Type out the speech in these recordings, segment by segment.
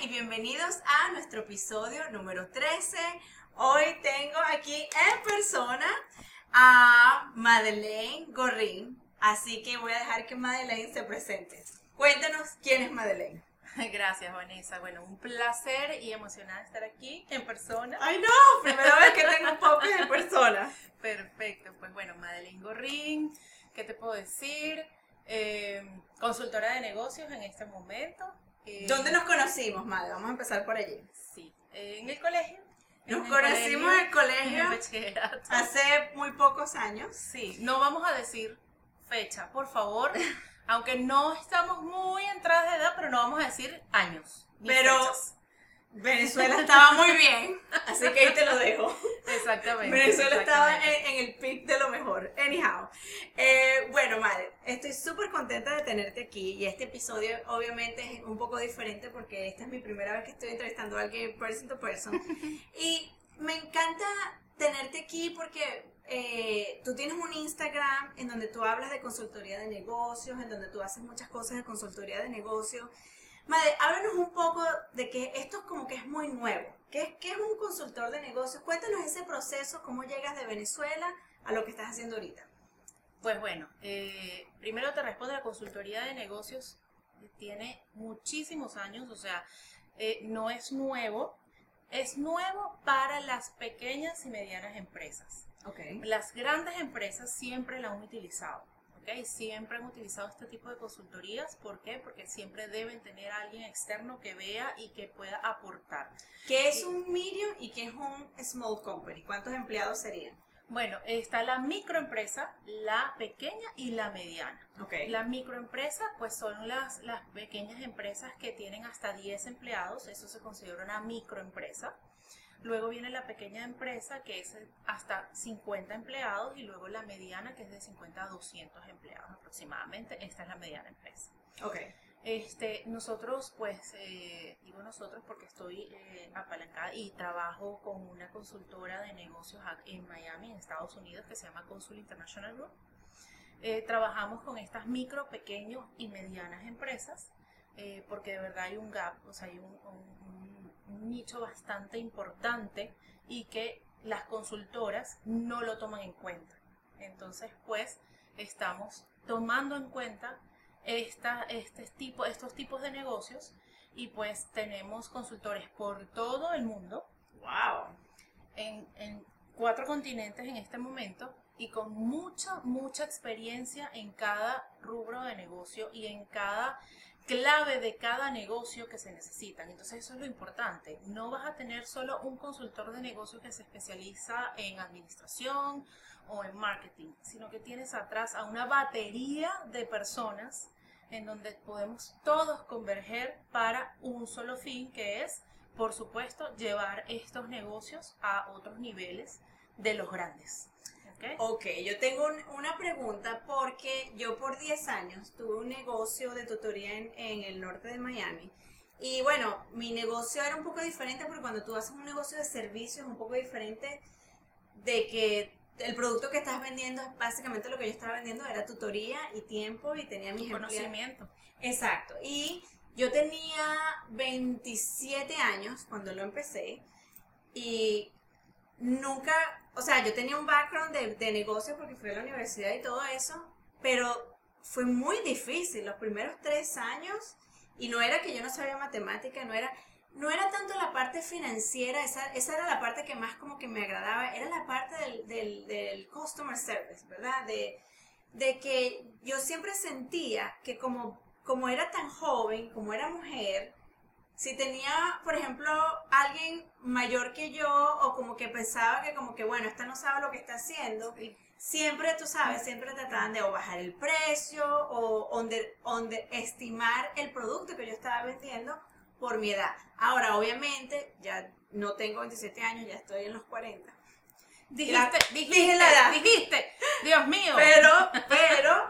y bienvenidos a nuestro episodio número 13. Hoy tengo aquí en persona a Madeleine Gorrín, así que voy a dejar que Madeleine se presente. Cuéntanos quién es Madeleine. Gracias, Vanessa. Bueno, un placer y emocionada estar aquí en persona. ¡Ay, no! Primera vez que tengo un podcast en persona. Perfecto. Pues bueno, Madeleine Gorrín, ¿qué te puedo decir? Eh, consultora de negocios en este momento. Eh, ¿Dónde nos conocimos, Madre? Vamos a empezar por allí. Sí, en el colegio. Nos conocimos en el colegio hace muy pocos años. Sí, no vamos a decir fecha, por favor. aunque no estamos muy entradas de edad, pero no vamos a decir años. Pero Venezuela estaba muy bien, así que ahí te lo dejo. Exactamente. Venezuela estaba en, el pic de lo mejor. Anyhow. Eh, bueno, madre, estoy súper contenta de tenerte aquí y este episodio obviamente es un poco diferente porque esta es mi primera vez que estoy entrevistando a alguien person to person. Y me encanta tenerte aquí porque eh, tú tienes un Instagram en donde tú hablas de consultoría de negocios, en donde tú haces muchas cosas de consultoría de negocios. Madre, háblanos un poco de que esto es como que es muy nuevo. ¿Qué, ¿Qué, es un consultor de negocios? Cuéntanos ese proceso, cómo llegas de Venezuela a lo que estás haciendo ahorita. Pues bueno, eh, primero te respondo, la consultoría de negocios tiene muchísimos años, o sea, eh, no es nuevo, es nuevo para las pequeñas y medianas empresas. Las grandes empresas siempre la han utilizado. ¿Okay? Siempre han utilizado este tipo de consultorías. ¿Por qué? Porque siempre deben tener a alguien externo que vea y que pueda aportar. ¿Qué es un medium y qué es un small company? ¿Cuántos empleados serían? Bueno, está la microempresa, la pequeña y la mediana. Okay. La microempresa, pues son las, las pequeñas empresas que tienen hasta 10 empleados, eso se considera una microempresa. Luego viene la pequeña empresa que es hasta 50 empleados y luego la mediana que es de 50 a 200 empleados aproximadamente. Esta es la mediana empresa. Ok. Este, nosotros, pues, eh, digo nosotros porque estoy eh, apalancada y trabajo con una consultora de negocios en Miami, en Estados Unidos, que se llama Consul International Group. Eh, trabajamos con estas micro, pequeños y medianas empresas, porque de verdad hay un gap, o sea, hay un un nicho bastante importante y que las consultoras no lo toman en cuenta. Entonces, pues, estamos tomando en cuenta esta, este tipo, estos tipos de negocios y pues tenemos consultores por todo el mundo. ¡Wow! En, en cuatro continentes en este momento y con mucha, mucha experiencia en cada rubro de negocio y en cada clave de cada negocio que se necesitan. Entonces eso es lo importante. No vas a tener solo un consultor de negocio que se especializa en administración o en marketing, sino que tienes atrás a una batería de personas en donde podemos todos converger para un solo fin, que es, por supuesto, llevar estos negocios a otros niveles de los grandes. Ok, yo tengo una pregunta porque yo por 10 años tuve un negocio de tutoría en, en, el norte de Miami. Y bueno, mi negocio era un poco diferente porque cuando tú haces un negocio de servicios es un poco diferente de que el producto que estás vendiendo es básicamente lo que yo estaba vendiendo era tutoría y tiempo y tenía mi conocimiento. Exacto. Y yo tenía 27 años cuando lo empecé y nunca, o sea, yo tenía un background de, de negocio porque fui a la universidad y todo eso, pero fue muy difícil los primeros tres años y no era que yo no sabía matemática, no era, no era tanto la parte financiera, esa, esa era la parte que más como que me agradaba, era la parte del, del, del customer service, ¿verdad? De, de que yo siempre sentía que como, como era tan joven, como era mujer, si tenía, por ejemplo, alguien mayor que yo o como que pensaba que como que, bueno, esta no sabe lo que está haciendo, siempre, tú sabes, siempre trataban de o bajar el precio o de estimar el producto que yo estaba vendiendo por mi edad. Ahora, obviamente, ya no tengo 27 años, ya estoy en los 40. Dijiste, dijiste, la edad. dijiste, Dios mío. Pero, pero,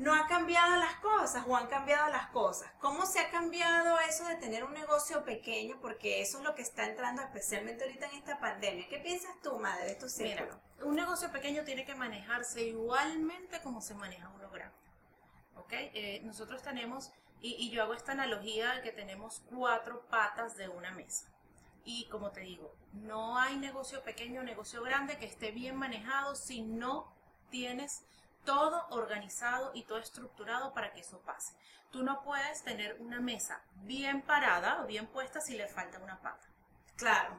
no ha cambiado las cosas o han cambiado las cosas. ¿Cómo se ha cambiado eso de tener un negocio pequeño? Porque eso es lo que está entrando especialmente ahorita en esta pandemia. ¿Qué piensas tú, madre, de estos Mira, un negocio pequeño tiene que manejarse igualmente como se maneja uno grande. ¿Ok? Eh, nosotros tenemos Y, y yo hago esta analogía de que tenemos cuatro patas de una mesa. Y como te digo, no hay negocio pequeño, negocio grande que esté bien manejado si no tienes todo organizado y todo estructurado para que eso pase. Tú no puedes tener una mesa bien parada o bien puesta si le falta una pata. Claro.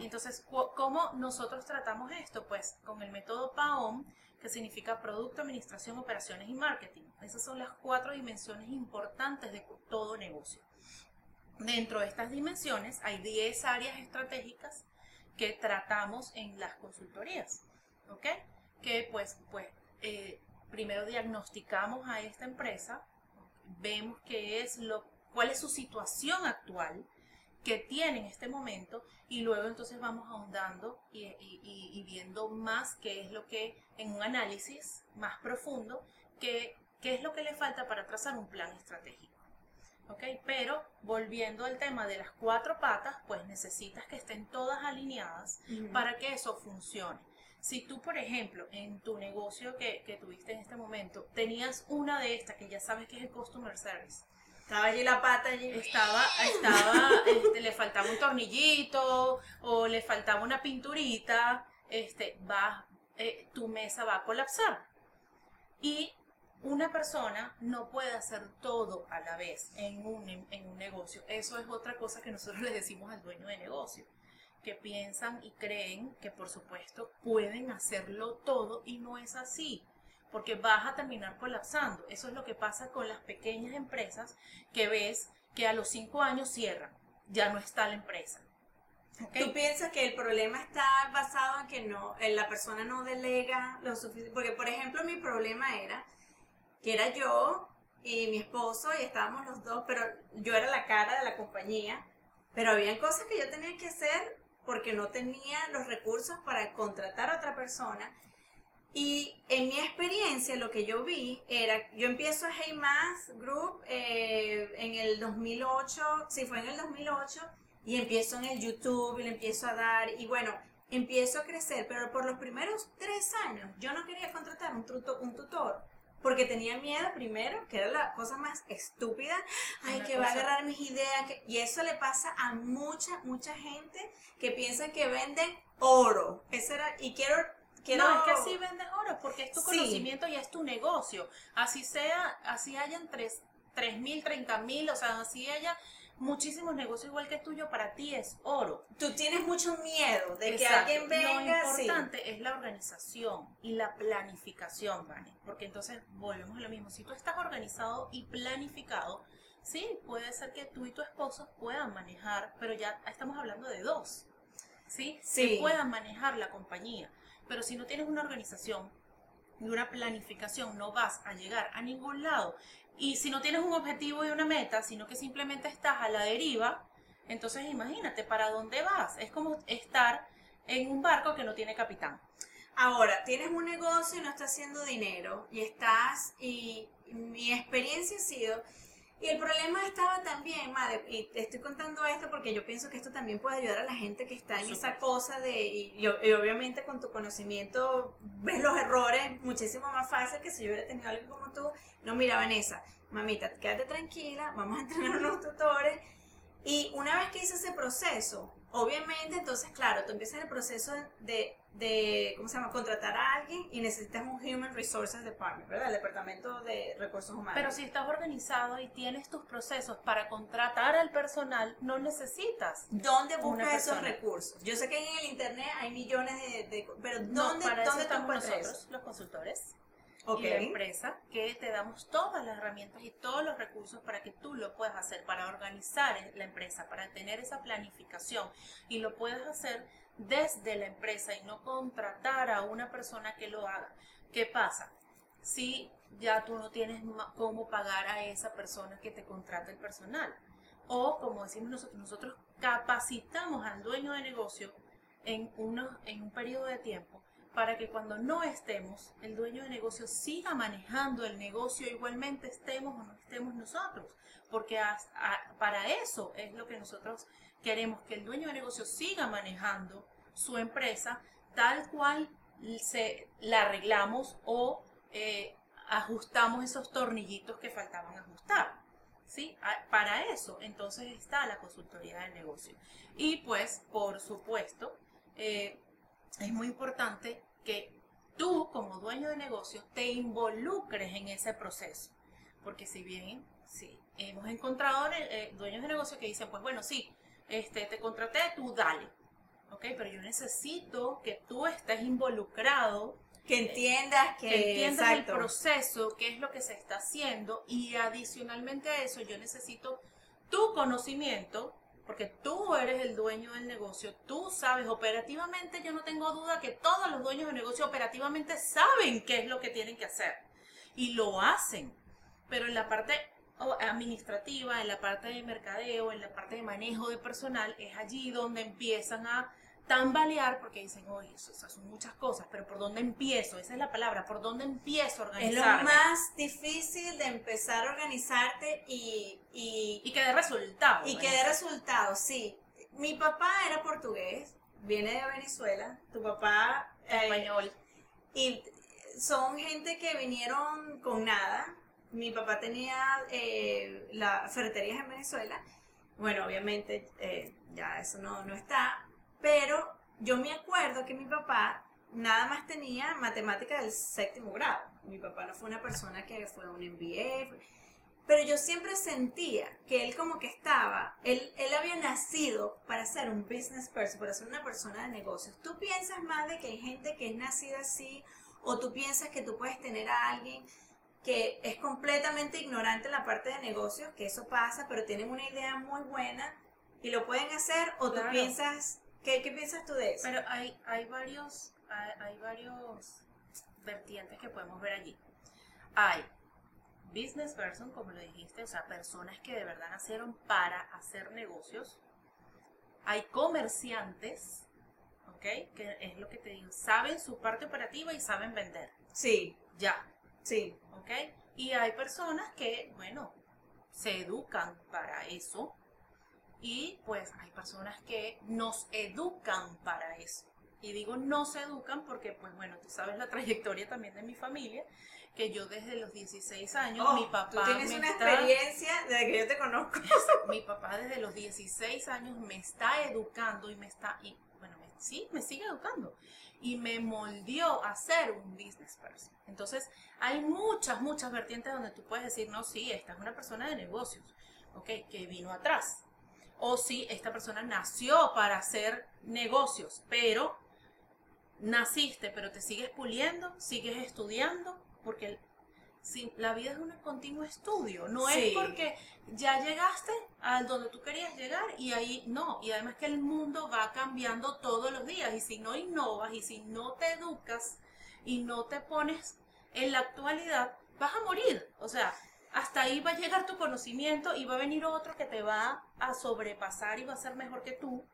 Entonces, ¿cómo nosotros tratamos esto? Pues con el método PAOM, que significa Producto, Administración, Operaciones y Marketing. Esas son las cuatro dimensiones importantes de todo negocio. Dentro de estas dimensiones hay 10 áreas estratégicas que tratamos en las consultorías, ¿ok? Que pues, pues eh, primero diagnosticamos a esta empresa, vemos qué es lo, cuál es su situación actual que tiene en este momento y luego entonces vamos ahondando y, y- y- y viendo más qué es lo que en un análisis más profundo, qué, qué es lo que le falta para trazar un plan estratégico. ¿ok? Pero volviendo al tema de las cuatro patas, pues necesitas que estén todas alineadas para que eso funcione. Si tú, por ejemplo, en tu negocio que, tuviste en este momento, tenías una de estas que ya sabes que es el customer service, Estaba allí la pata allí. estaba, estaba, este, le faltaba un tornillito o le faltaba una pinturita, este, va, eh, tu mesa va a colapsar. Y una persona no puede hacer todo a la vez en un, en un negocio. Eso es otra cosa que nosotros le decimos al dueño de negocio, que piensan y creen que por supuesto pueden hacerlo todo y no es así, porque vas a terminar colapsando. Eso es lo que pasa con las pequeñas empresas que ves que a los cinco años cierran, ya no está la empresa. ¿Tú piensas que el problema está basado en que no, en la persona no delega lo suficiente? Porque, por ejemplo, mi problema era que era yo y mi esposo y estábamos los dos, pero yo era la cara de la compañía, pero había cosas que yo tenía que hacer porque no tenía los recursos para contratar a otra persona. Y en mi experiencia lo que yo vi era, yo empiezo a Hey Mass Group eh, en el 2008, sí fue en el 2008, y empiezo en el YouTube y le empiezo a dar, y bueno, empiezo a crecer, pero por los primeros tres años yo no quería contratar un, tuto- un tutor. Porque tenía miedo primero, que era la cosa más estúpida, ay, Una que va a cosa- agarrar mis ideas, que- y eso le pasa a mucha, mucha gente que piensa que venden oro. Eso era, y quiero, quiero... No, es que así vendes oro, porque es tu Sí. conocimiento y es tu negocio. Así sea, así hayan tres, tres mil, treinta mil, o sea, así haya muchísimos negocios igual que el tuyo, para ti es oro. Tú tienes mucho miedo de que alguien venga, Lo sí. importante es la organización y la planificación, ¿vale? Porque entonces volvemos a lo mismo. Si tú estás organizado y planificado, sí, puede ser que tú y tu esposo puedan manejar, pero ya estamos hablando de dos, ¿sí? Sí. Que puedan manejar la compañía. Pero si no tienes una organización y una planificación, no vas a llegar a ningún lado. Y si no tienes un objetivo y una meta, sino que simplemente estás a la deriva, entonces imagínate, ¿para dónde vas? Es como estar en un barco que no tiene capitán. Ahora, tienes un negocio y no estás haciendo dinero y estás, y mi experiencia ha sido, y el problema estaba también, madre, y te estoy contando esto porque yo pienso que esto también puede ayudar a la gente que está en esa cosa de, y, y- y obviamente con tu conocimiento ves los errores muchísimo más fácil que si yo hubiera tenido algo como tú. No, mira, Vanessa, mamita, quédate tranquila, vamos a entrenar unos tutores. Y una vez que hice ese proceso, obviamente, entonces, claro, tú empiezas el proceso de, de, ¿cómo se llama?, contratar a alguien y necesitas un Human Resources Department, ¿verdad? El Departamento de Recursos Humanos. Pero si estás organizado y tienes tus procesos para contratar al personal, no necesitas. ¿Dónde buscas esos recursos? Yo sé que en el Internet hay millones de... de- pero No, ¿dónde, para eso ¿dónde estamos nosotros, eso? los consultores. Y la empresa que te damos todas las herramientas y todos los recursos para que tú lo puedas hacer, para organizar la empresa, para tener esa planificación y lo puedes hacer desde la empresa y no contratar a una persona que lo haga. ¿Qué pasa? Si ya tú no tienes cómo pagar a esa persona que te contrata el personal. O como decimos nosotros, nosotros capacitamos al dueño de negocio en, unos, en un periodo de tiempo para que cuando no estemos, el dueño de negocio siga manejando el negocio, igualmente estemos o no estemos nosotros. Porque para eso es lo que nosotros queremos, que el dueño de negocio siga manejando su empresa tal cual se la arreglamos o eh, ajustamos esos tornillitos que faltaban ajustar. ¿sí? Para eso, entonces está la consultoría del negocio. Y pues, por supuesto, eh, es muy importante que tú, como dueño de negocio, te involucres en ese proceso. Porque si bien, sí, hemos encontrado eh, dueños de negocio que dicen, pues bueno, sí, este, te contraté, tú dale. ¿Ok? Pero yo necesito que tú estés involucrado Que entiendas que, que entiendas el proceso, qué es lo que se está haciendo y adicionalmente a eso yo necesito tu conocimiento, porque tú eres el dueño del negocio, tú sabes operativamente, yo no tengo duda que todos los dueños de negocio operativamente saben qué es lo que tienen que hacer y lo hacen, pero en la parte administrativa, en la parte de mercadeo, en la parte de manejo de personal, es allí donde empiezan a tambalear porque dicen, oye, eso, son muchas cosas, pero ¿por dónde empiezo? Esa es la palabra, ¿por dónde empiezo a Es lo organizarme? más difícil de empezar a organizarte y, y, Y que dé resultado. y que dé resultados, sí. Mi papá era portugués, viene de Venezuela, tu papá... eh, Español. y son gente que vinieron con nada. Mi papá tenía eh, la ferreterías en Venezuela. Bueno, obviamente eh, ya eso no, no está. Pero yo me acuerdo que mi papá nada más tenía matemática del séptimo grado. Mi papá no fue una persona que fue un MBA. Pero yo siempre sentía que él como que estaba, él, él había nacido para ser un business person, para ser una persona de negocios. ¿Tú piensas más de que hay gente que es nacida así o tú piensas que tú puedes tener a alguien que es completamente ignorante en la parte de negocios, que eso pasa, pero tienen una idea muy buena y lo pueden hacer o tú piensas, ¿qué, ¿qué piensas tú de eso? Pero hay, hay varios, hay, hay varios vertientes que podemos ver allí. Hay business person, como lo dijiste, o sea, personas que de verdad nacieron para hacer negocios. Hay comerciantes, ¿ok? Que es lo que te digo, saben su parte operativa y saben vender. sí, Ya, sí, ¿ok? Y hay personas que, bueno, se educan para eso y pues hay personas que nos educan para eso. Y digo nos educan porque, pues bueno, tú sabes la trayectoria también de mi familia, que yo desde los 16 años, Oh, mi papá tú tienes me una está- experiencia desde que yo te conozco. mi papá desde los 16 años me está educando y me está, y bueno, me- sí, me sigue educando y me moldeó a ser un business person. Entonces, hay muchas, muchas vertientes donde tú puedes decir, no, sí, esta es una persona de negocios, ok, que vino atrás. O sí, esta persona nació para hacer negocios, pero naciste, pero te sigues puliendo, sigues estudiando, porque el- sí, la vida es un continuo estudio, no Sí. es porque ya llegaste al donde tú querías llegar y ahí no, y además que el mundo va cambiando todos los días y si no innovas y si no te educas y no te pones en la actualidad, vas a morir, o sea, hasta ahí va a llegar tu conocimiento y va a venir otro que te va a sobrepasar y va a ser mejor que tú.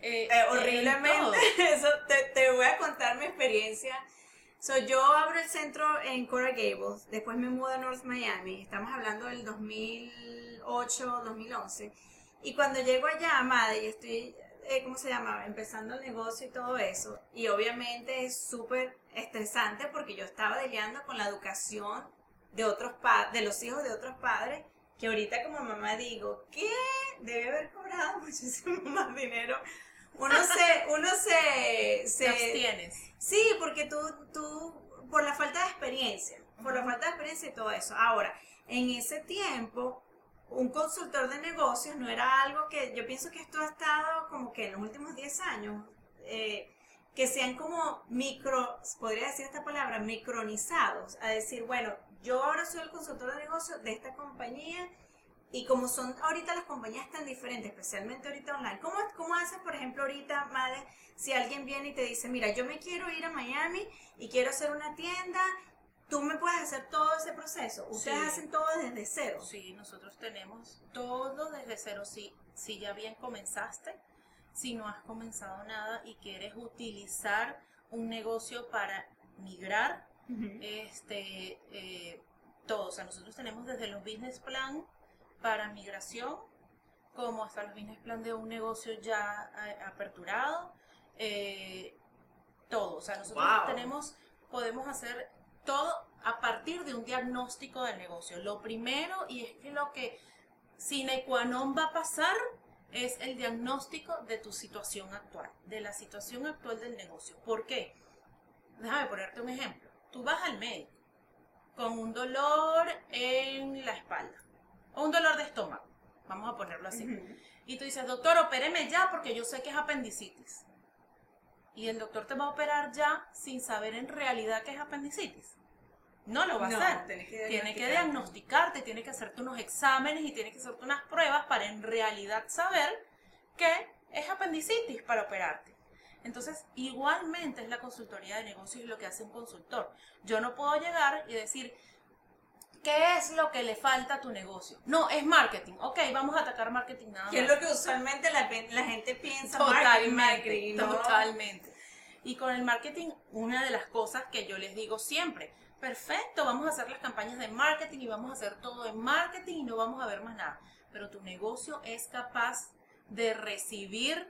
eh, Eh, en horriblemente. Eso te, te voy a contar mi experiencia. So, yo abro el centro en Coral Gables, después me mudo a North Miami, estamos hablando del 2008, 2011, y cuando llego allá, madre, y estoy, eh, ¿cómo se llama? Empezando el negocio y todo eso, y obviamente es súper estresante porque yo estaba lidiando con la educación de otros pa de los hijos de otros padres, que ahorita como mamá digo, ¿qué? Debe haber cobrado muchísimo más dinero. Uno se, uno se, Te se, abstienes. Sí, porque tú, tú, por la falta de experiencia, por la falta de experiencia y todo eso. Ahora, en ese tiempo, un consultor de negocios no era algo que, yo pienso que esto ha estado como que en los últimos 10 años, eh, que sean como micro, podría decir esta palabra, micronizados, a decir, bueno, yo ahora soy el consultor de negocios de esta compañía y como son ahorita las compañías tan diferentes, especialmente ahorita online, ¿cómo, cómo haces, por ejemplo, ahorita, Madre, si alguien viene y te dice, mira, yo me quiero ir a Miami y quiero hacer una tienda, tú me puedes hacer todo ese proceso? Ustedes Sí. hacen todo desde cero. Sí, nosotros tenemos todo desde cero. Si, si ya bien comenzaste, si no has comenzado nada y quieres utilizar un negocio para migrar, este, eh, todo. O sea, nosotros tenemos desde los business plan para migración, como hasta los business plan de un negocio ya aperturado, eh, todo. O sea, nosotros Wow. tenemos, podemos hacer todo a partir de un diagnóstico del negocio. Lo primero, y es que lo que sine qua non va a pasar es el diagnóstico de tu situación actual, de la situación actual del negocio. ¿Por qué? Déjame ponerte un ejemplo. Tú vas al médico con un dolor en la espalda o un dolor de estómago, vamos a ponerlo así. Y tú dices, doctor, opéreme ya porque yo sé que es apendicitis. Y el doctor te va a operar ya sin saber en realidad que es apendicitis. No lo va a hacer. Tiene que, diagnosticarte, tiene que hacerte unos exámenes y tiene que hacerte unas pruebas para en realidad saber que es apendicitis para operarte. Entonces, igualmente es la consultoría de negocios lo que hace un consultor. Yo no puedo llegar y decir, ¿qué es lo que le falta a tu negocio? No, es marketing. Ok, vamos a atacar marketing nada más. Que es lo que usualmente la, gente piensa. Totalmente, marketing, totalmente. Y con el marketing, una de las cosas que yo les digo siempre, perfecto, vamos a hacer las campañas de marketing y vamos a hacer todo en marketing y no vamos a ver más nada. Pero tu negocio es capaz de recibir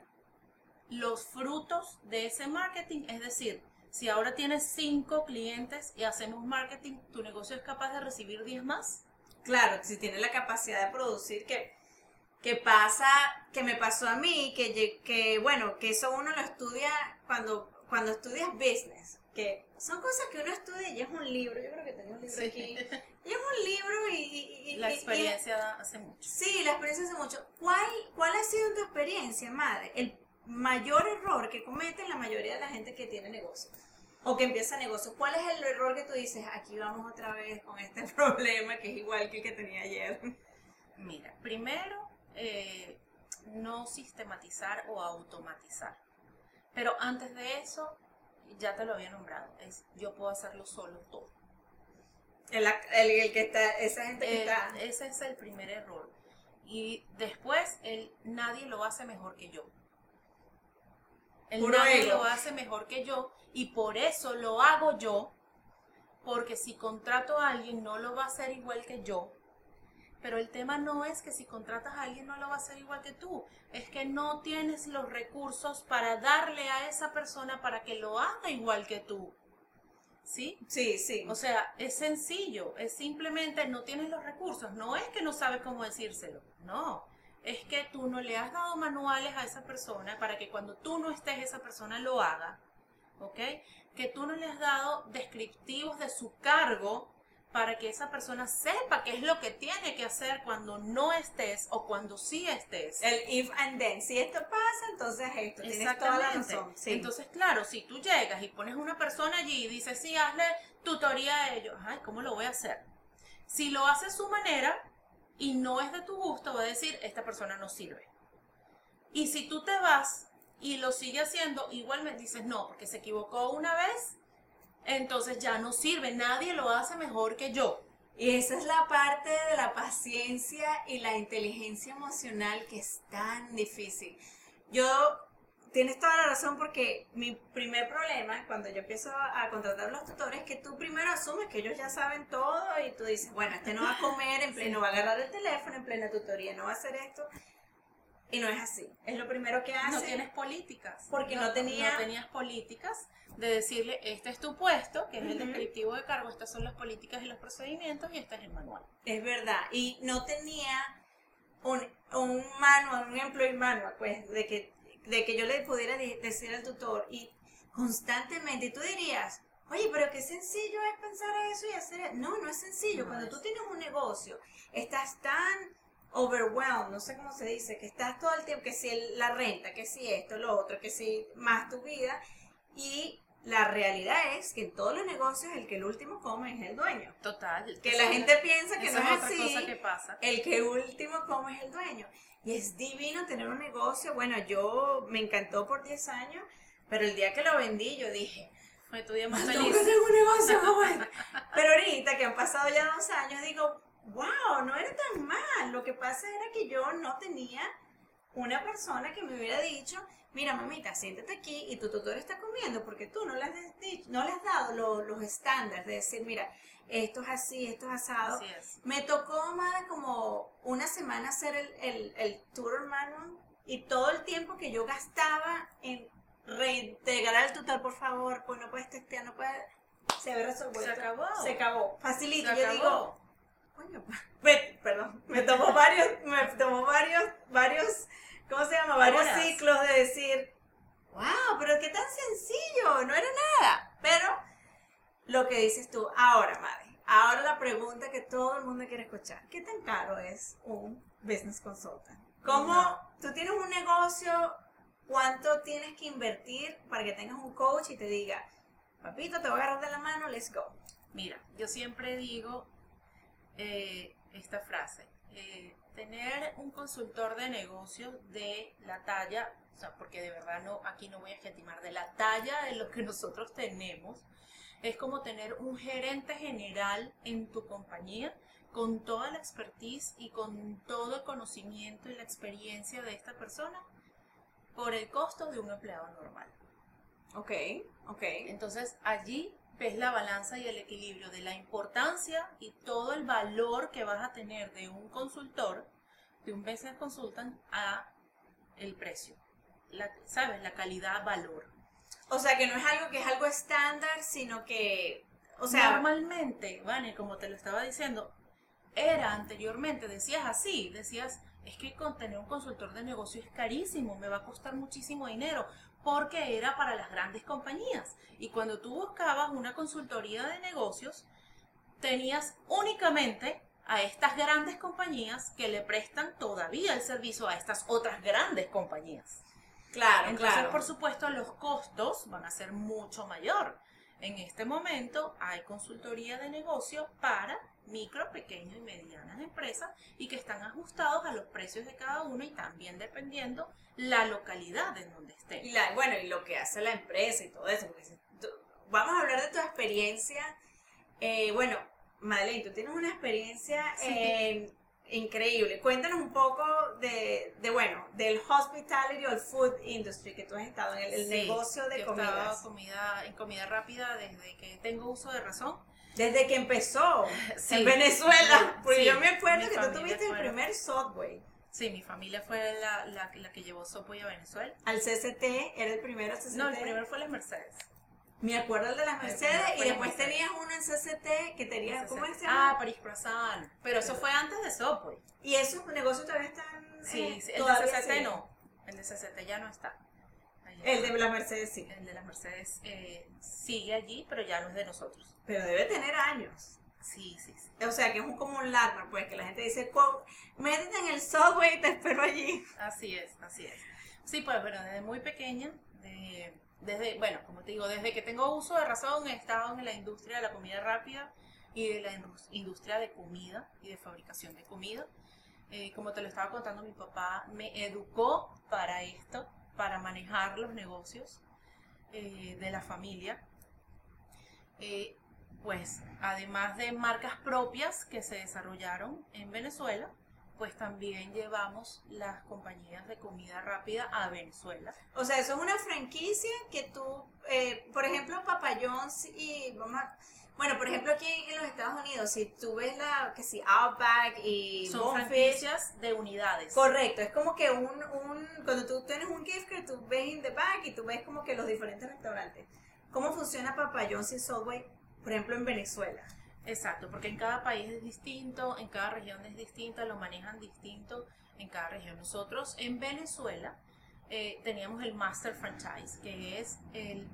los frutos de ese marketing, es decir, si ahora tienes cinco clientes y hacemos marketing, ¿tu negocio es capaz de recibir 10 más? Claro, si tiene la capacidad de producir, que, que pasa, que me pasó a mí, que, que bueno, que eso uno lo estudia cuando, cuando estudias business que son cosas que uno estudia y es un libro, yo creo que tengo un libro aquí, y es un libro y... la experiencia hace mucho. Sí, la experiencia hace mucho. ¿Cuál, ¿Cuál ha sido tu experiencia, madre? El mayor error que comete la mayoría de la gente que tiene negocio o que empieza negocio. ¿Cuál es el error que tú dices, aquí vamos otra vez con este problema que es igual que el que tenía ayer? Mira, primero, eh, no sistematizar o automatizar. Pero antes de eso, ya te lo había nombrado, es yo puedo hacerlo solo todo. El, el, que está, esa gente que está. Ese es el primer error. Y después, el, nadie lo hace mejor que yo. El nadie lo hace mejor que yo y por eso lo hago yo, porque si contrato a alguien no lo va a hacer igual que yo, pero el tema no es que si contratas a alguien no lo va a hacer igual que tú, es que no tienes los recursos para darle a esa persona para que lo haga igual que tú. ¿Sí? Sí, sí. O sea, es sencillo, es simplemente no tienes los recursos, no es que no sabes cómo decírselo, no, es que tú no le has dado manuales a esa persona para que cuando tú no estés esa persona lo haga, ¿ok? Que tú no le has dado descriptivos de su cargo para que esa persona sepa qué es lo que tiene que hacer cuando no estés o cuando sí estés. El if and then. Si esto pasa, entonces esto. Tienes toda la razón. Entonces, claro, si tú llegas y pones una persona allí y dices, sí, hazle tutoría a ellos, ay, ¿cómo lo voy a hacer? Si lo hace a su manera y no es de tu gusto, va a decir, esta persona no sirve. Y si tú te vas y lo sigue haciendo, igual me dices, no, porque se equivocó una vez entonces ya no sirve, nadie lo hace mejor que yo. Y esa es la parte de la paciencia y la inteligencia emocional que es tan difícil. Yo, tienes toda la razón porque mi primer problema cuando yo empiezo a contratar a los tutores es que tú primero asumes que ellos ya saben todo y tú dices, bueno, este no va a comer en pleno, va a agarrar el teléfono en plena tutoría, no va a hacer esto. Y no es así. Es lo primero que hace. No tienes políticas. Porque no, tenía... No tenías políticas de decirle, este es tu puesto, que es el descriptivo de cargo, estas son las políticas y los procedimientos y este es el manual. Es verdad. Y no tenía un, un manual, un employee manual, pues, de que, de que yo le pudiera decir al tutor y constantemente, y tú dirías, Oye, pero qué sencillo es pensar eso y hacer... eso. No, no es sencillo. Cuando tú tienes un negocio, estás tan overwhelmed, no sé cómo se dice, que estás todo el tiempo, que si la renta, que si esto, lo otro, que si más tu vida. Y la realidad es que en todos los negocios el que el último come es el dueño. Total. Que la gente piensa que no es, así. que pasa. El que último come es el dueño. Y es divino tener un negocio. Bueno, yo me encantó por 10 años, pero el día que lo vendí yo dije, día más feliz. un negocio Pero ahorita que han pasado ya dos años, digo, wow, no era tan mal. Lo que pasa era que yo no tenía una persona que me hubiera dicho, mira mamita, siéntate aquí y tu tutor está comiendo porque tú no le has, no le has dado los estándares de decir, mira, esto es así, esto es asado. Me tocó más como una semana hacer el, el, el tour manual y todo el tiempo que yo gastaba en reintegrar al tutor, por favor, pues no puedes testear, no puedes... Se había resuelto. Se acabó. Se acabó. Facilito. yo digo, coño, me- perdón, me tomó varios, me tomó varios, varios, ¿cómo se llama? Varios ciclos de decir, wow, pero qué tan sencillo, no era nada. Pero lo que dices tú, ahora, madre, ahora la pregunta que todo el mundo quiere escuchar, ¿qué tan caro es un business consultant? ¿Cómo No. tú tienes un negocio, cuánto tienes que invertir para que tengas un coach y te diga, papito, te voy a agarrar de la mano, let's go? Mira, yo siempre digo eh, esta frase. eh, tener un consultor de negocios de la talla, o sea, porque de verdad no, aquí no voy a escatimar, de la talla de lo que nosotros tenemos, es como tener un gerente general en tu compañía con toda la expertise y con todo el conocimiento y la experiencia de esta persona por el costo de un empleado normal. Ok, ok. Entonces allí ves la balanza y el equilibrio de la importancia y todo el valor que vas a tener de un consultor, de un business consultant, a el precio. La, ¿Sabes? La calidad-valor. O sea, que no es algo que es algo estándar, sino que, o sea, Normalmente, Vane, como te lo estaba diciendo, era anteriormente, decías así, decías, es que con tener un consultor de negocio es carísimo, me va a costar muchísimo dinero, porque era para las grandes compañías. Y cuando tú buscabas una consultoría de negocios, tenías únicamente a estas grandes compañías que le prestan todavía el servicio a estas otras grandes compañías. claro, Entonces, claro. por supuesto, los costos van a ser mucho mayor. En este momento hay consultoría de negocio para micro, pequeño y medianas empresas y que están ajustados a los precios de cada uno y también dependiendo la localidad en donde Y estén. la, bueno, y lo que hace la empresa y todo eso. porque si tú- vamos a hablar de tu experiencia. Eh, bueno, Madeleine, tú tienes una experiencia Sí. eh, increíble. Cuéntanos un poco de, de, bueno, del hospitality o el food industry que tú has estado en el, el Sí, negocio de comida, en comida rápida desde que tengo uso de razón. Desde que empezó Sí. en Venezuela. Porque Sí, yo me acuerdo que tú tuviste el primer Subway. Sí, mi familia fue la, la, la que llevó Subway a Venezuela. Al CCT, era el primero CCT. No, el primero fue las Mercedes. Me acuerdo el de las Mercedes y después Mercedes. tenías uno en CCT que tenía, ¿cómo se llama? Ah, Paris Croissant. Pero eso fue antes de Subway. Y esos negocios todavía están. Sí, eh, sí, el de CCT siguen. no. El de CCT ya no está. El de las Mercedes sí. El de las Mercedes eh, sigue allí, pero ya no es de nosotros. Pero debe tener años. Sí, sí, sí. O sea, que es un, como un landmark, pues, que la gente dice, "Co- métete en el subway y te espero allí. Así es, así es. Sí, pues, bueno, desde muy pequeña, de- desde, bueno, como te digo, desde que tengo uso de razón, he estado en la industria de la comida rápida y de la indus- industria de comida y de fabricación de comida. Eh, como te lo estaba contando, mi papá me educó para esto, para manejar los negocios eh, de la familia. Eh, pues además de marcas propias que se desarrollaron en Venezuela, pues también llevamos las compañías de comida rápida a Venezuela. O sea, eso es una franquicia que tú, eh, por ejemplo, Papa John's y vamos bueno, por ejemplo, aquí en los Estados Unidos, si tú ves la, que si Outback y Son Bonefish, franquicias de unidades. Correcto, es como que un, un, cuando tú tienes un gift card, tú ves in the back y tú ves como que los diferentes restaurantes. ¿Cómo funciona Papa John's y Subway, por ejemplo, en Venezuela? Exacto, porque en cada país es distinto, en cada región es distinta, lo manejan distinto en cada región. Nosotros en Venezuela eh, teníamos el Master Franchise, que es el,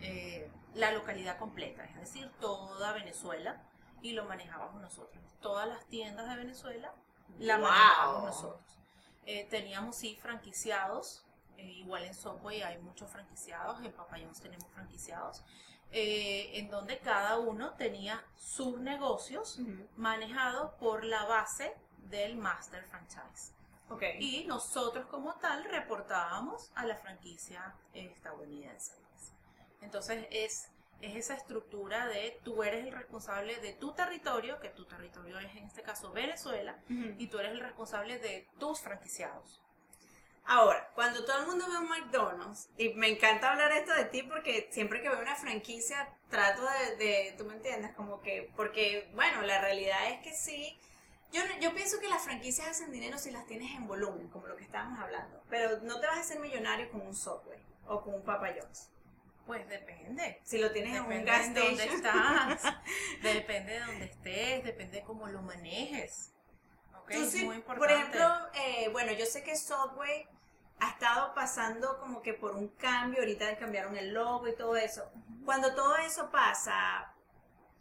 eh, la localidad completa, es decir, toda Venezuela, y lo manejábamos nosotros. Todas las tiendas de Venezuela la Wow. manejábamos nosotros. Eh, teníamos sí franquiciados, eh, igual en Subway hay muchos franquiciados, en Papayons tenemos franquiciados, eh, en donde cada uno tenía sus negocios manejados por la base del Master Franchise. Ok. Y nosotros como tal reportábamos a la franquicia estadounidense. Entonces es, es esa estructura de tú eres el responsable de tu territorio, que tu territorio es en este caso Venezuela, y tú eres el responsable de tus franquiciados. Ahora, cuando todo el mundo ve un McDonald's, y me encanta hablar esto de ti porque siempre que veo una franquicia trato de, de tú me entiendes, como que, porque, bueno, la realidad es que sí, yo, yo pienso que las franquicias hacen dinero si las tienes en volumen, como lo que estábamos hablando, pero no te vas a hacer millonario con un Subway o con un Papa John's. Pues depende. Si lo tienes en un gas de dónde estás, depende de dónde estés, depende de cómo lo manejes. ¿Ok? Tú Es sí, muy por importante. ejemplo, eh, bueno, yo sé que Subway ha estado pasando como que por un cambio, ahorita cambiaron el logo y todo eso. Cuando todo eso pasa,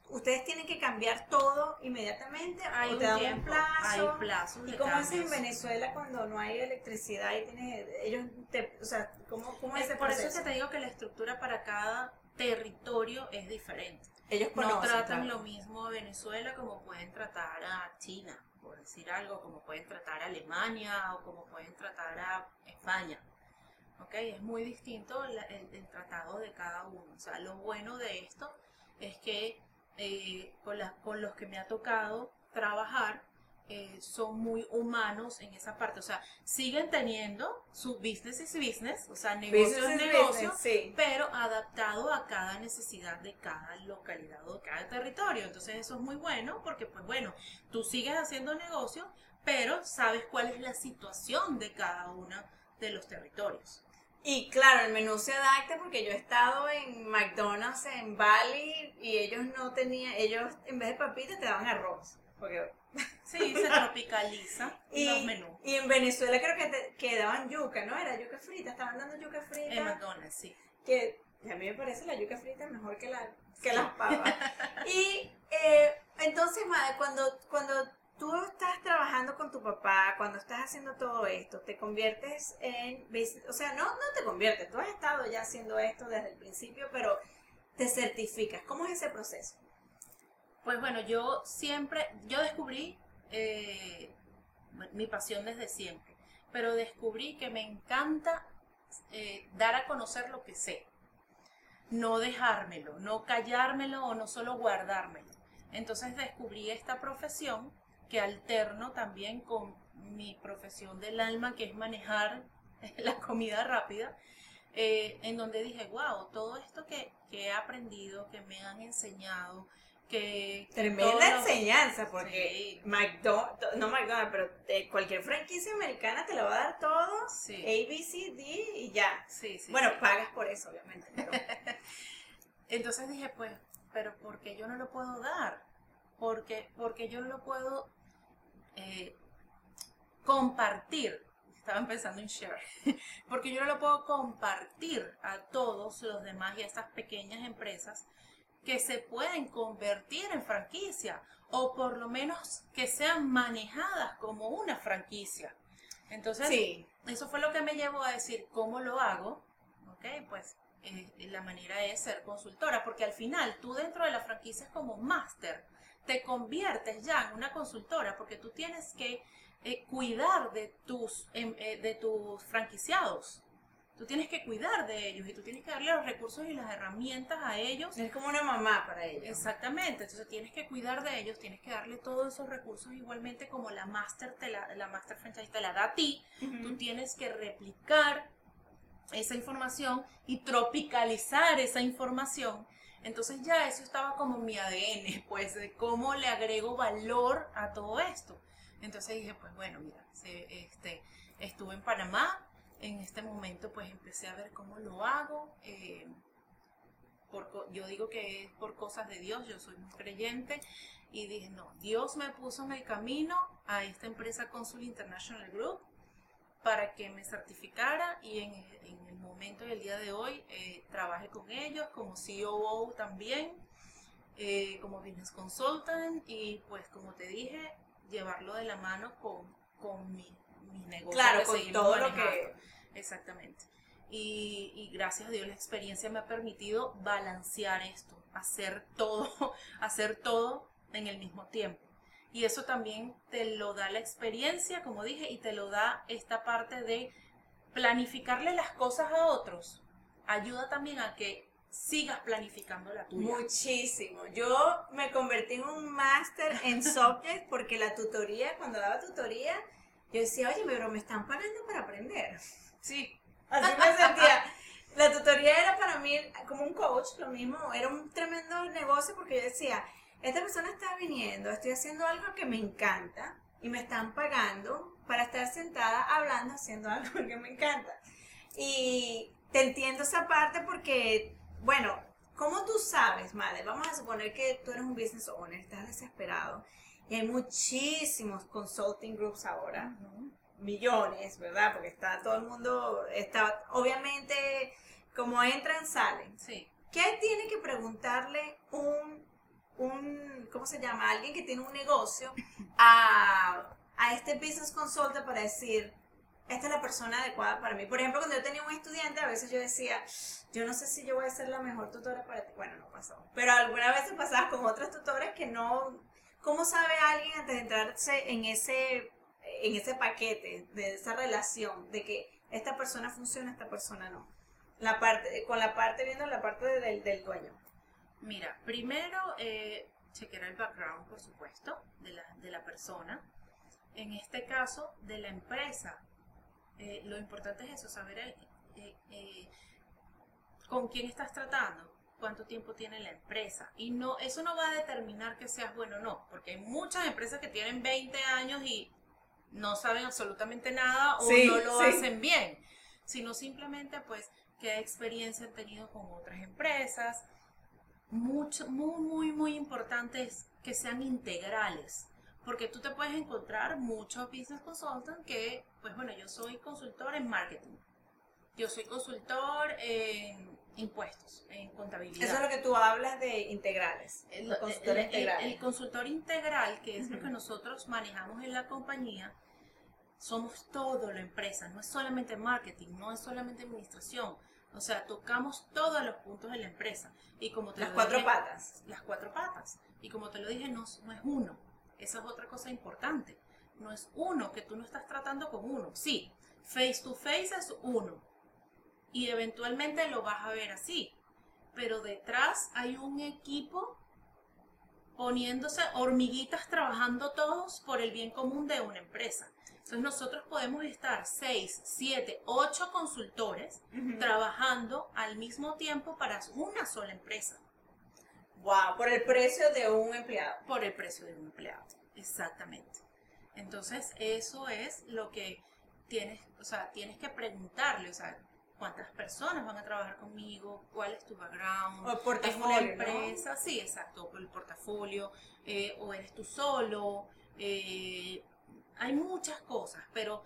¿ustedes tienen que cambiar todo inmediatamente hay o un te dan tiempo, un plazo? hay plazos ¿Y cómo es en. Venezuela cuando no hay electricidad y tienes, ellos te, o sea, ¿cómo, cómo es por eso es que te digo que la estructura para cada territorio es diferente. ellos No tratan claro. lo mismo a Venezuela como pueden tratar a China, por decir algo, como pueden tratar a Alemania o como pueden tratar a España. ¿Ok? Es muy distinto el, el tratado de cada uno. O sea, lo bueno de esto es que eh, con, la- con los que me ha tocado trabajar eh, son muy humanos en esa parte. O sea, siguen teniendo su business is business, o sea, negocio Business es negocio, business, sí. pero adaptado a cada necesidad de cada localidad o de cada territorio. Entonces eso es muy bueno porque, pues bueno, tú sigues haciendo negocio, pero sabes cuál es la situación de cada uno de los territorios. Y claro, el menú se adapta porque yo he estado en McDonald's en Bali y ellos no tenían, ellos en vez de papitas te daban arroz. Porque, Sí, se tropicaliza y, los menús. y en Venezuela creo que, te, que daban yuca, ¿no? Era yuca frita, estaban dando yuca frita. En McDonald's, sí. que a mí me parece la yuca frita mejor que, la, que las papas. y eh, entonces, madre, cuando, cuando tú estás trabajando con tu papá, cuando estás haciendo todo esto, te conviertes en, o sea, no, no te conviertes, tú has estado ya haciendo esto desde el principio, pero te certificas. ¿Cómo es ese proceso? Pues bueno, yo siempre, yo descubrí eh, mi pasión desde siempre, pero descubrí que me encanta eh, dar a conocer lo que sé, no dejármelo, no callármelo o no solo guardármelo. Entonces descubrí esta profesión que alterno también con mi profesión del alma, que es manejar la comida rápida, eh, en donde dije, wow, todo esto que, que he aprendido, que me han enseñado, que... Tremenda enseñanza, porque Sí. McDonald's, no McDonald's, pero eh, cualquier franquicia americana te lo va a dar todo, Sí. A, B, C, D y ya. Sí, sí, bueno, pagas por eso, obviamente. pero- Entonces dije, pues, pero ¿por qué yo no lo puedo dar? Porque, porque yo no lo puedo eh, compartir. Estaba pensando en share. porque yo no lo puedo compartir a todos los demás y a estas pequeñas empresas que se pueden convertir en franquicia o por lo menos que sean manejadas como una franquicia. Entonces, sí. eso fue lo que me llevó a decir cómo lo hago. Ok, pues eh, la manera es ser consultora, porque al final tú dentro de la franquicia es como máster, te conviertes ya en una consultora, porque tú tienes que eh, cuidar de tus, em, eh, de tus franquiciados. Tú tienes que cuidar de ellos y tú tienes que darle los recursos y las herramientas a ellos Es como una mamá para ellos. Exactamente, entonces tienes que cuidar de ellos, tienes que darle todos esos recursos igualmente como la master te la, la master franchise te la da a ti, tú tienes que replicar esa información y tropicalizar esa información. Entonces ya eso estaba como mi ADN, pues de cómo le agrego valor a todo esto. Entonces dije, pues bueno, mira, este, estuve en Panamá, en este momento pues empecé a ver cómo lo hago. eh, por yo digo que es por cosas de Dios, yo soy muy creyente y dije, no, Dios me puso en el camino a esta empresa Consul International Group para que me certificara y en, en momento y el día de hoy eh, trabajé con ellos como COO también, eh, como business consultant y pues como te dije, llevarlo de la mano con, con mi, mis negocios. Claro, con todo lo que... Exactamente. Y, y gracias a Dios la experiencia me ha permitido balancear esto, hacer todo, hacer todo en el mismo tiempo. Y eso también te lo da la experiencia, como dije, y te lo da esta parte de planificarle las cosas a otros. Ayuda también a que sigas planificando la tuya. Muchísimo. Yo me convertí en un máster en subject porque la tutoría, cuando daba tutoría, yo decía, oye, pero me están pagando para aprender. Sí, Así me sentía. La tutoría era para mí como un coach, lo mismo, era un tremendo negocio porque yo decía, esta persona está viniendo, estoy haciendo algo que me encanta y me están pagando para estar sentada hablando, haciendo algo que me encanta. Y te entiendo esa parte porque bueno, ¿cómo tú sabes, madre? Vamos a suponer que tú eres un business owner, estás desesperado y hay muchísimos consulting groups ahora, millones, ¿verdad? Porque está todo el mundo, está, obviamente, como entran, salen. Sí. ¿Qué tiene que preguntarle un, un, ¿cómo se llama? Alguien que tiene un negocio a, a este business consultant para decir, esta es la persona adecuada para mí. Por ejemplo, cuando yo tenía un estudiante, a veces yo decía, yo no sé si yo voy a ser la mejor tutora para ti. Bueno, no pasó. Pero algunas veces pasaba con otros tutores que no... ¿Cómo sabe alguien antes de entrarse en ese, en ese paquete, de esa relación, de que esta persona funciona, esta persona no? La parte, con la parte, viendo la parte del, del dueño. Mira, primero, eh, chequear el background, por supuesto, de la, de la persona. En este caso, de la empresa eh, lo importante es eso, saber eh, eh, con quién estás tratando, cuánto tiempo tiene la empresa. Y no, eso no va a determinar que seas bueno o no, porque hay muchas empresas que tienen 20 años y no saben absolutamente nada o no lo hacen bien, sino simplemente pues qué experiencia han tenido con otras empresas. Mucho, muy, muy, muy importante es que sean integrales porque tú te puedes encontrar muchos business consultants que, pues bueno, yo soy consultor en marketing, yo soy consultor en impuestos, en contabilidad. Eso es lo que tú hablas de integrales. El, consultor, integral. El, consultor integral, que es lo que nosotros manejamos en la compañía, somos todo la empresa, no es solamente marketing, no es solamente administración. O sea, tocamos todos los puntos de la empresa. Y como las cuatro patas. Las cuatro patas. Y como te lo dije, no, no es uno esa es otra cosa importante. No es uno, que tú no estás tratando con uno. Sí, face to face es uno. Y eventualmente lo vas a ver así. Pero detrás hay un equipo poniéndose hormiguitas trabajando todos por el bien común de una empresa. Entonces nosotros podemos estar seis, siete, ocho consultores trabajando al mismo tiempo para una sola empresa. Wow, por el precio de un empleado. Por el precio de un empleado, exactamente. Entonces, eso es lo que tienes, o sea, tienes que preguntarle, o sea, cuántas personas van a trabajar conmigo, cuál es tu background, o el portafolio, es una empresa, sí, exacto, el portafolio, eh, o eres tú solo, eh, hay muchas cosas, pero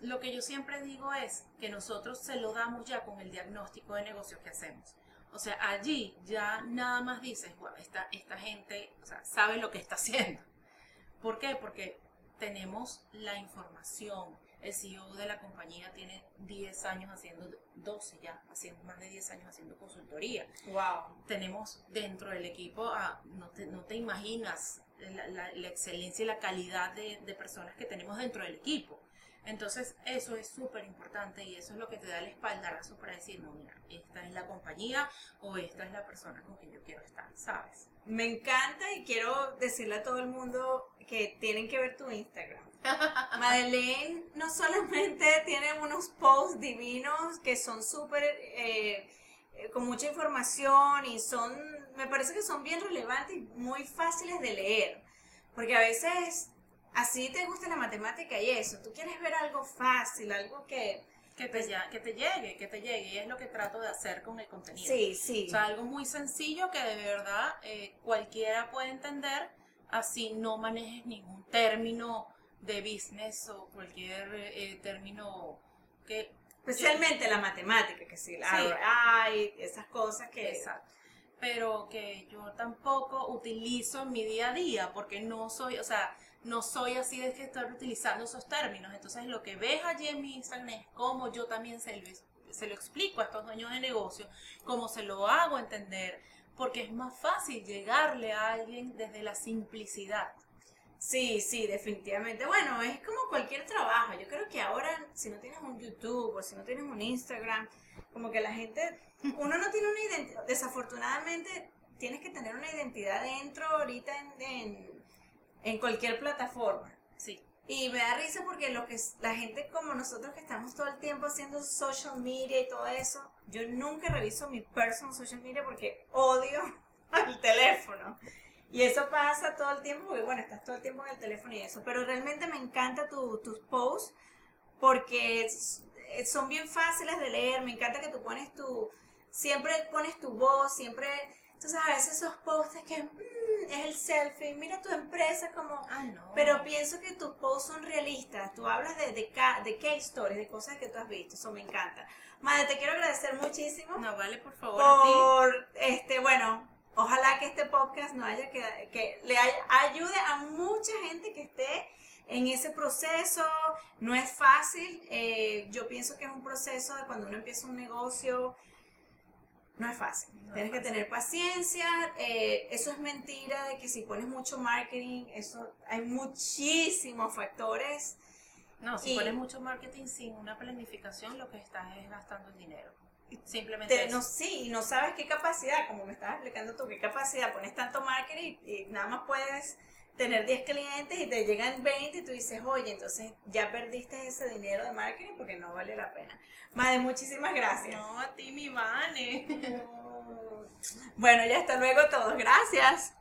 lo que yo siempre digo es que nosotros se lo damos ya con el diagnóstico de negocios que hacemos. O sea, allí ya nada más dices, bueno, esta, esta gente sabe lo que está haciendo. ¿Por qué? Porque tenemos la información. El CEO de la compañía tiene 10 años haciendo, 12 ya, haciendo más de 10 años haciendo consultoría. Wow. Tenemos dentro del equipo, no, te, no te imaginas la, excelencia y la calidad de, de personas que tenemos dentro del equipo. Entonces, eso es súper importante y eso es lo que te da el espaldarazo para decir, no, mira, esta es la compañía o esta es la persona con quien yo quiero estar, ¿sabes? Me encanta y quiero decirle a todo el mundo que tienen que ver tu Instagram. Madeleine no solamente tiene unos posts divinos que son súper, eh, eh, con mucha información y son, me parece que son bien relevantes y muy fáciles de leer. Porque a veces así te gusta la matemática y eso, tú quieres ver algo fácil, algo que... Que te, pues que te llegue, que te llegue, y es lo que trato de hacer con el contenido. Sí, sí. O sea, algo muy sencillo que de verdad eh, cualquiera puede entender, así no manejes ningún término de business o cualquier eh, término que... Especialmente la matemática, que sí, la sí. esas cosas que... Exacto pero que yo tampoco utilizo en mi día a día, porque no soy, o sea, no soy así de que estar utilizando esos términos. Entonces, lo que ves allí en mi Instagram es cómo yo también se lo, se lo explico a estos dueños de negocio, cómo se lo hago entender, porque es más fácil llegarle a alguien desde la simplicidad. Sí, sí, definitivamente. Bueno, es como cualquier trabajo. Yo creo que ahora, si no tienes un YouTube o si no tienes un Instagram, como que la gente, uno no tiene una identidad, desafortunadamente tienes que tener una identidad dentro ahorita en en cualquier plataforma. Sí. Y me da risa porque lo que la gente como nosotros que estamos todo el tiempo haciendo social media y todo eso, yo nunca reviso mi personal social media porque odio el teléfono. Y eso pasa todo el tiempo porque, bueno, estás todo el tiempo en el teléfono y eso. Pero realmente me encanta tu, tus posts porque son bien fáciles de leer. Me encanta que tú pones tu, siempre pones tu voz, siempre, entonces a veces esos posts que mm, es el selfie, mira tu empresa como, Ah, no. pero pienso que tus posts son realistas, tú hablas de, de, de case stories, de cosas que tú has visto, eso me encanta. Madre, te quiero agradecer muchísimo No, vale, por favor, a ti. por, este, bueno, ojalá que este podcast no haya que, que le haya- ayude a mucha gente que esté en ese proceso. No es fácil. eh, yo pienso que es un proceso de cuando uno empieza un negocio. No es fácil. No es Tienes que tener paciencia. eh, eso es mentira de que si pones mucho marketing, eso hay muchísimos factores. No, si Y- pones mucho marketing sin una planificación, lo que estás es gastando el dinero. Simplemente Te- no, sí, y no sabes qué capacidad, como me estabas explicando tú, qué capacidad, pones tanto marketing y, y nada más puedes tener 10 clientes y te llegan 20 y tú dices, oye, entonces ya perdiste ese dinero de marketing porque no vale la pena. Madre, muchísimas gracias. No, a ti, mi Vane. Bueno, ya hasta luego todos. Gracias.